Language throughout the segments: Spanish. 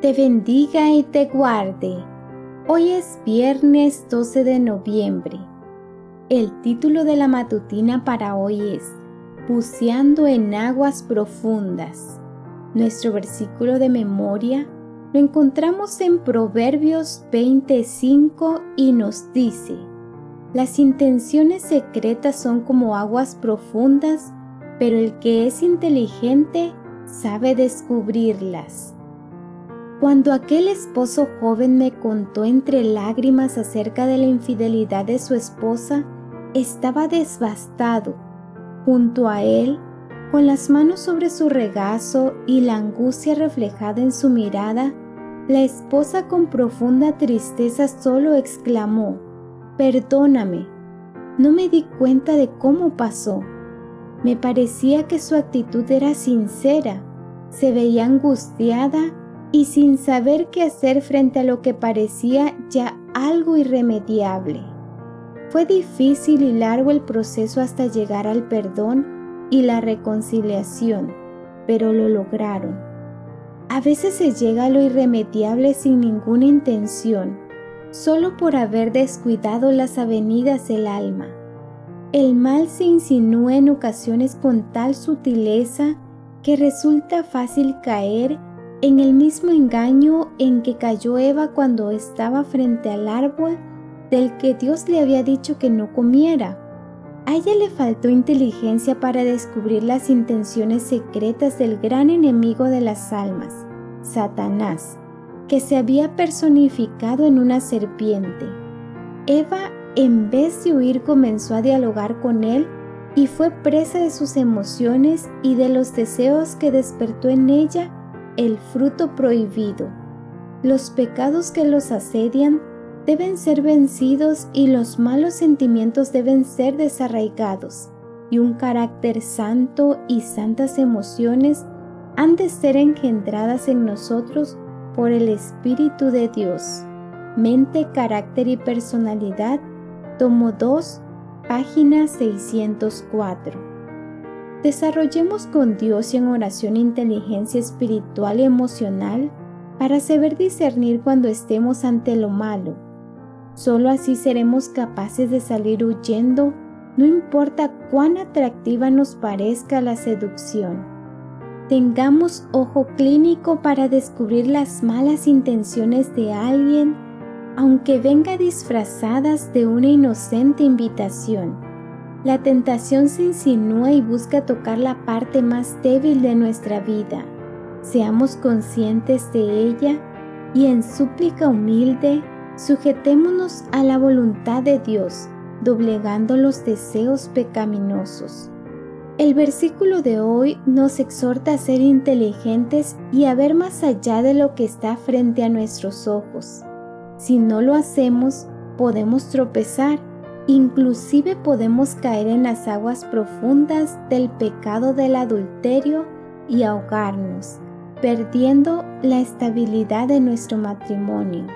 te bendiga y te guarde. Hoy es viernes 12 de noviembre. El título de la matutina para hoy es Buceando en aguas profundas. Nuestro versículo de memoria lo encontramos en Proverbios 25 y nos dice, Las intenciones secretas son como aguas profundas, pero el que es inteligente sabe descubrirlas. Cuando aquel esposo joven me contó entre lágrimas acerca de la infidelidad de su esposa, estaba devastado. Junto a él, con las manos sobre su regazo y la angustia reflejada en su mirada, la esposa con profunda tristeza solo exclamó, Perdóname, no me di cuenta de cómo pasó. Me parecía que su actitud era sincera, se veía angustiada y sin saber qué hacer frente a lo que parecía ya algo irremediable. Fue difícil y largo el proceso hasta llegar al perdón y la reconciliación, pero lo lograron. A veces se llega a lo irremediable sin ninguna intención, solo por haber descuidado las avenidas del alma. El mal se insinúa en ocasiones con tal sutileza que resulta fácil caer en el mismo engaño en que cayó Eva cuando estaba frente al árbol del que Dios le había dicho que no comiera. A ella le faltó inteligencia para descubrir las intenciones secretas del gran enemigo de las almas, Satanás, que se había personificado en una serpiente. Eva, en vez de huir, comenzó a dialogar con él y fue presa de sus emociones y de los deseos que despertó en ella el fruto prohibido. Los pecados que los asedian deben ser vencidos y los malos sentimientos deben ser desarraigados, y un carácter santo y santas emociones han de ser engendradas en nosotros por el Espíritu de Dios. Mente, carácter y personalidad, tomo 2, página 604. Desarrollemos con Dios y en oración inteligencia espiritual y emocional para saber discernir cuando estemos ante lo malo. Solo así seremos capaces de salir huyendo, no importa cuán atractiva nos parezca la seducción. Tengamos ojo clínico para descubrir las malas intenciones de alguien, aunque venga disfrazadas de una inocente invitación. La tentación se insinúa y busca tocar la parte más débil de nuestra vida. Seamos conscientes de ella y en súplica humilde sujetémonos a la voluntad de Dios, doblegando los deseos pecaminosos. El versículo de hoy nos exhorta a ser inteligentes y a ver más allá de lo que está frente a nuestros ojos. Si no lo hacemos, podemos tropezar Inclusive podemos caer en las aguas profundas del pecado del adulterio y ahogarnos, perdiendo la estabilidad de nuestro matrimonio.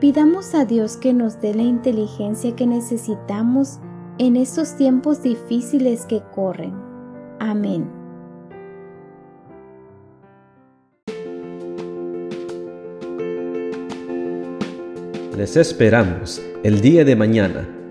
Pidamos a Dios que nos dé la inteligencia que necesitamos en estos tiempos difíciles que corren. Amén. Les esperamos el día de mañana